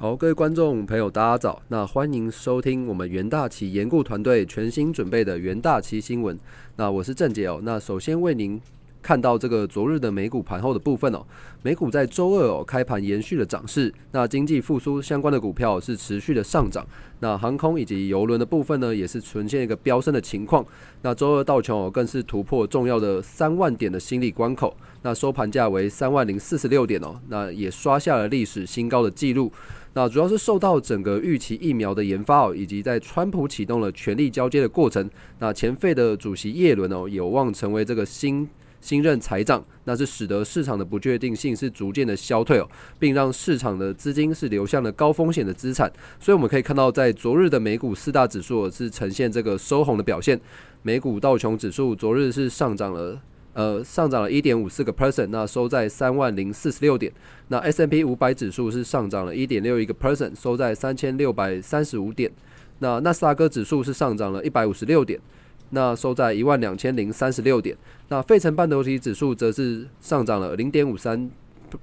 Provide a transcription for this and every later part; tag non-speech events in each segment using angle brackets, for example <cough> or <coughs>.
好，各位观众朋友，大家早。那欢迎收听我们元大旗研顾团队全新准备的元大旗新闻。那我是郑杰哦。那首先为您看到这个昨日的美股盘后的部分哦。美股在周二哦开盘延续了涨势，那经济复苏相关的股票是持续的上涨。那航空以及邮轮的部分呢，也是呈现一个飙升的情况。那周二道琼哦更是突破重要的三万点的心理关口，那收盘价为三万零四十六点哦，那也刷下了历史新高的纪录。那主要是受到整个预期疫苗的研发哦，以及在川普启动了权力交接的过程。那前费的主席耶伦哦，有望成为这个新新任财长，那是使得市场的不确定性是逐渐的消退哦，并让市场的资金是流向了高风险的资产。所以我们可以看到，在昨日的美股四大指数是呈现这个收红的表现。美股道琼指数昨日是上涨了。呃，上涨了一点五四个 percent，那收在三万零四十六点。那 S M P 五百指数是上涨了一点六一个 percent，收在三千六百三十五点。那纳斯达克指数是上涨了一百五十六点，那收在一万两千零三十六点。那费城半导体指数则是上涨了零点五三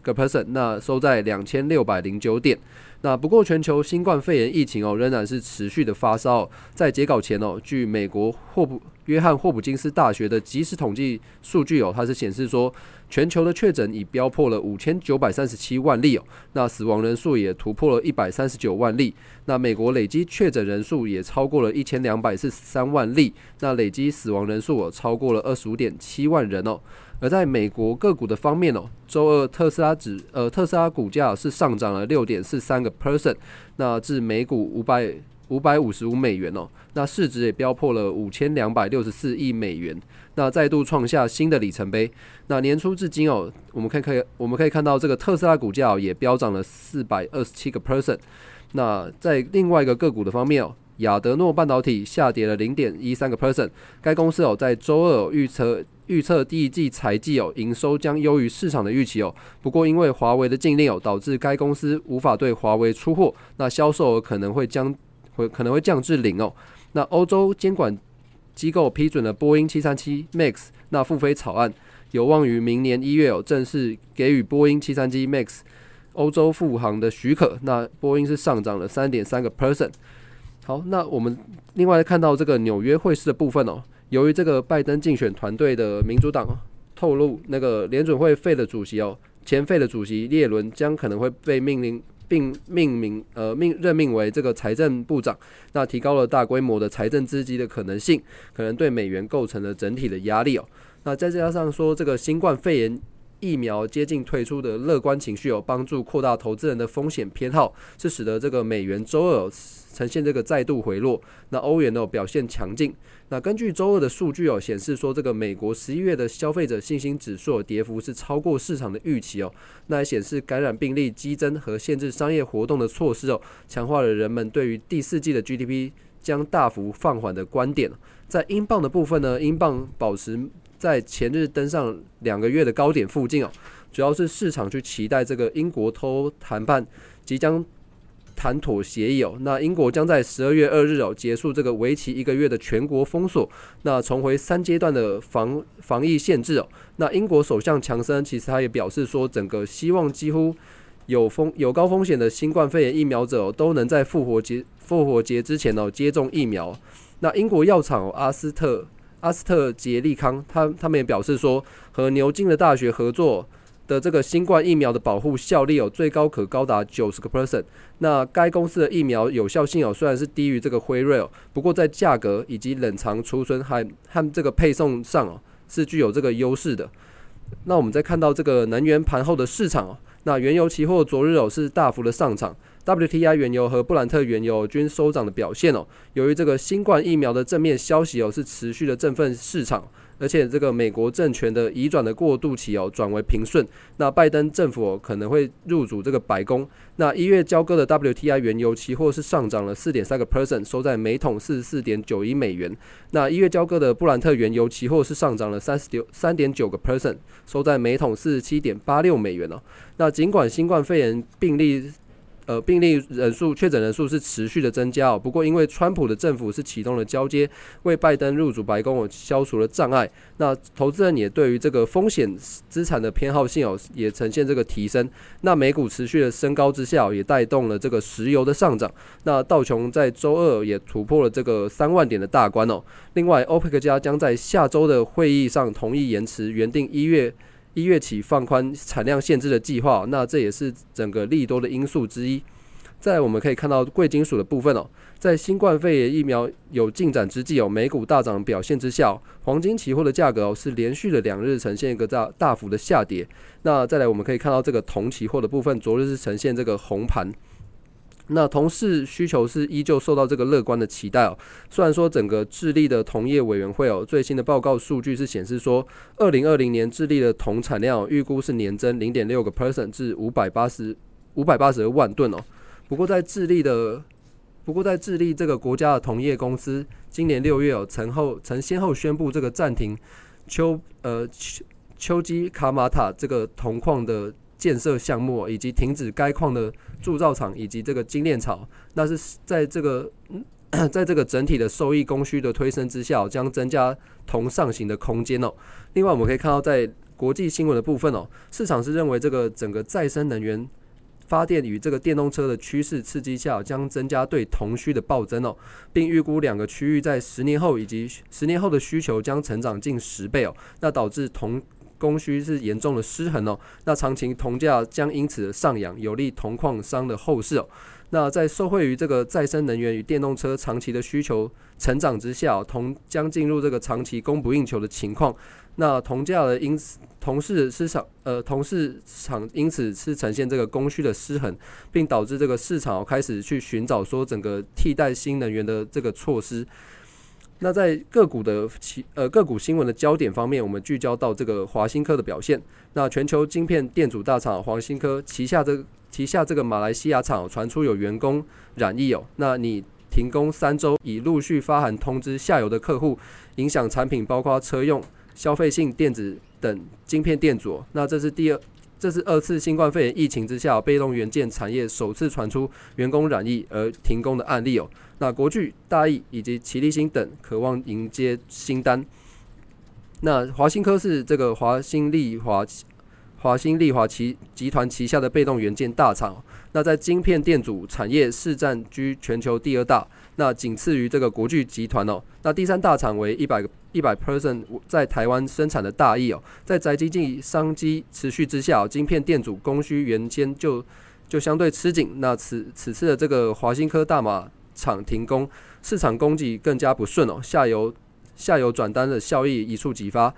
个 percent，那收在两千六百零九点。那不过，全球新冠肺炎疫情哦，仍然是持续的发烧。在截稿前哦，据美国霍普约翰霍普金斯大学的即时统计数据哦，它是显示说，全球的确诊已飙破了五千九百三十七万例哦，那死亡人数也突破了一百三十九万例。那美国累积确诊人数也超过了一千两百四十三万例，那累积死亡人数哦，超过了二十五点七万人哦。而在美国个股的方面哦，周二特斯拉指呃特斯拉股价是上涨了六点四三个 percent，那至每股五百五百五十五美元哦，那市值也飙破了五千两百六十四亿美元，那再度创下新的里程碑。那年初至今哦，我们可以可以我们可以看到这个特斯拉股价也飙涨了四百二十七个 percent。那在另外一个个股的方面哦。亚德诺半导体下跌了零点一三个 percent，该公司哦在周二预测预测第一季财季哦营收将优于市场的预期哦，不过因为华为的禁令哦导致该公司无法对华为出货，那销售额可能会将会可能会降至零哦。那欧洲监管机构批准了波音七三七 MAX 那复飞草案，有望于明年一月哦正式给予波音七三七 MAX 欧洲复航的许可，那波音是上涨了三点三个 percent。好，那我们另外看到这个纽约会市的部分哦，由于这个拜登竞选团队的民主党透露，那个联准会费的主席哦，前费的主席列伦将可能会被命令并命名呃命任命为这个财政部长，那提高了大规模的财政资金的可能性，可能对美元构成了整体的压力哦。那再加上说这个新冠肺炎疫苗接近退出的乐观情绪有帮助扩大投资人的风险偏好，是使得这个美元周二。呈现这个再度回落，那欧元呢表现强劲。那根据周二的数据哦，显示说这个美国十一月的消费者信心指数跌幅是超过市场的预期哦。那显示感染病例激增和限制商业活动的措施哦，强化了人们对于第四季的 GDP 将大幅放缓的观点。在英镑的部分呢，英镑保持在前日登上两个月的高点附近哦，主要是市场去期待这个英国脱欧谈判即将。谈妥协议哦，那英国将在十二月二日哦结束这个为期一个月的全国封锁，那重回三阶段的防防疫限制哦。那英国首相强森其实他也表示说，整个希望几乎有风有高风险的新冠肺炎疫苗者哦都能在复活节复活节之前哦接种疫苗。那英国药厂阿斯特阿斯特捷利康他他们也表示说，和牛津的大学合作。的这个新冠疫苗的保护效力有最高可高达九十个 percent。那该公司的疫苗有效性哦，虽然是低于这个辉瑞哦，不过在价格以及冷藏储存还和这个配送上哦，是具有这个优势的。那我们再看到这个能源盘后的市场哦，那原油期货昨日哦是大幅的上涨，WTI 原油和布兰特原油均收涨的表现哦。由于这个新冠疫苗的正面消息哦，是持续的振奋市场。而且这个美国政权的移转的过渡期哦转为平顺，那拜登政府可能会入主这个白宫。那一月交割的 WTI 原油期货是上涨了四点三个 percent，收在每桶四十四点九一美元。那一月交割的布兰特原油期货是上涨了三十九三点九个 percent，收在每桶四十七点八六美元哦。那尽管新冠肺炎病例呃，病例人数、确诊人数是持续的增加哦。不过，因为川普的政府是启动了交接，为拜登入主白宫哦消除了障碍。那投资人也对于这个风险资产的偏好性哦，也呈现这个提升。那美股持续的升高之下，也带动了这个石油的上涨。那道琼在周二也突破了这个三万点的大关哦。另外，欧佩克家将在下周的会议上同意延迟原定一月。一月起放宽产量限制的计划，那这也是整个利多的因素之一。在我们可以看到贵金属的部分哦，在新冠肺炎疫苗有进展之际哦，美股大涨表现之下，黄金期货的价格哦是连续的两日呈现一个大大幅的下跌。那再来我们可以看到这个铜期货的部分，昨日是呈现这个红盘。那同市需求是依旧受到这个乐观的期待哦。虽然说整个智利的铜业委员会哦最新的报告数据是显示说，二零二零年智利的铜产量预估是年增零点六个 percent 至五百八十五百八十万吨哦。不过在智利的不过在智利这个国家的铜业公司今年六月哦曾后曾先后宣布这个暂停丘呃丘丘基卡马塔这个铜矿的。建设项目以及停止该矿的铸造厂以及这个精炼厂，那是在这个 <coughs> 在这个整体的收益供需的推升之下，将增加铜上行的空间哦。另外，我们可以看到在国际新闻的部分哦，市场是认为这个整个再生能源发电与这个电动车的趋势刺激下，将增加对铜需的暴增哦，并预估两个区域在十年后以及十年后的需求将成长近十倍哦，那导致铜。供需是严重的失衡哦，那长期铜价将因此上扬，有利铜矿商的后市哦。那在受惠于这个再生能源与电动车长期的需求成长之下，铜将进入这个长期供不应求的情况。那铜价的因此铜市市场呃铜市场因此是呈现这个供需的失衡，并导致这个市场开始去寻找说整个替代新能源的这个措施。那在个股的其呃个股新闻的焦点方面，我们聚焦到这个华新科的表现。那全球晶片电阻大厂华新科旗下这旗下这个马来西亚厂传出有员工染疫哦，那你停工三周，已陆续发函通知下游的客户，影响产品包括车用、消费性电子等晶片电阻。那这是第二。这是二次新冠肺炎疫情之下，被动元件产业首次传出员工染疫而停工的案例哦。那国巨、大益以及齐力新等渴望迎接新单。那华新科是这个华新利华。华新丽华旗集团旗下的被动元件大厂，那在晶片电阻产业市占居全球第二大，那仅次于这个国巨集团哦。那第三大厂为一百个一百 percent 在台湾生产的大益哦。在宅经济商机持续之下，晶片电阻供需原先就就相对吃紧。那此此次的这个华新科大马厂停工，市场供给更加不顺哦，下游下游转单的效益一触即发。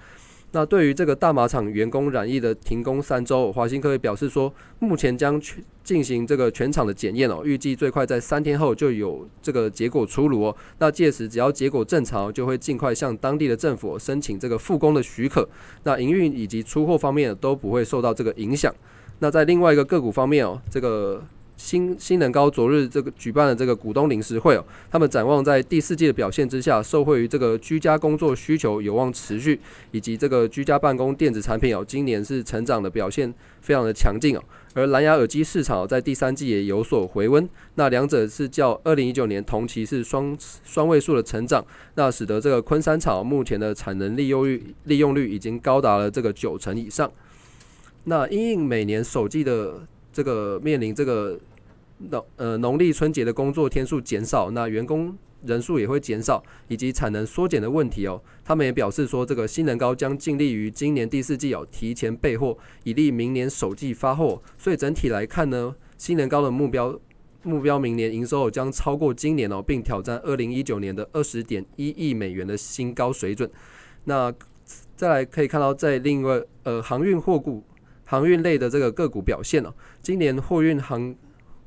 那对于这个大马厂员工染疫的停工三周，华新科也表示说，目前将全进行这个全场的检验哦，预计最快在三天后就有这个结果出炉哦。那届时只要结果正常，就会尽快向当地的政府申请这个复工的许可。那营运以及出货方面都不会受到这个影响。那在另外一个个股方面哦，这个。新新能高昨日这个举办了这个股东临时会哦，他们展望在第四季的表现之下，受惠于这个居家工作需求有望持续，以及这个居家办公电子产品哦，今年是成长的表现非常的强劲哦。而蓝牙耳机市场在第三季也有所回温，那两者是较二零一九年同期是双双位数的成长，那使得这个昆山厂目前的产能利用率利用率已经高达了这个九成以上。那因应每年首季的这个面临这个农呃农历春节的工作天数减少，那员工人数也会减少，以及产能缩减的问题哦。他们也表示说，这个新能高将尽力于今年第四季哦提前备货，以利明年首季发货。所以整体来看呢，新能高的目标目标明年营收将超过今年哦，并挑战二零一九年的二十点一亿美元的新高水准。那再来可以看到，在另外呃航运货股。航运类的这个个股表现哦，今年货运航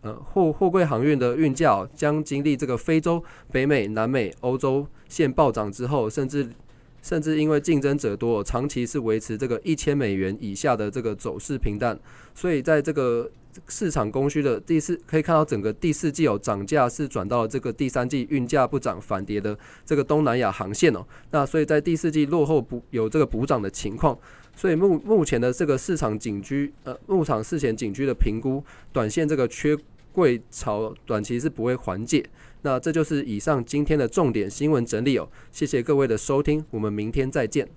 呃货货柜航运的运价将经历这个非洲、北美、南美、欧洲现暴涨之后，甚至甚至因为竞争者多，长期是维持这个一千美元以下的这个走势平淡。所以在这个市场供需的第四，可以看到整个第四季哦涨价是转到了这个第三季运价不涨反跌的这个东南亚航线哦。那所以在第四季落后补有这个补涨的情况。所以目目前的这个市场景居，呃，牧场事前景居的评估，短线这个缺柜潮短期是不会缓解。那这就是以上今天的重点新闻整理哦，谢谢各位的收听，我们明天再见。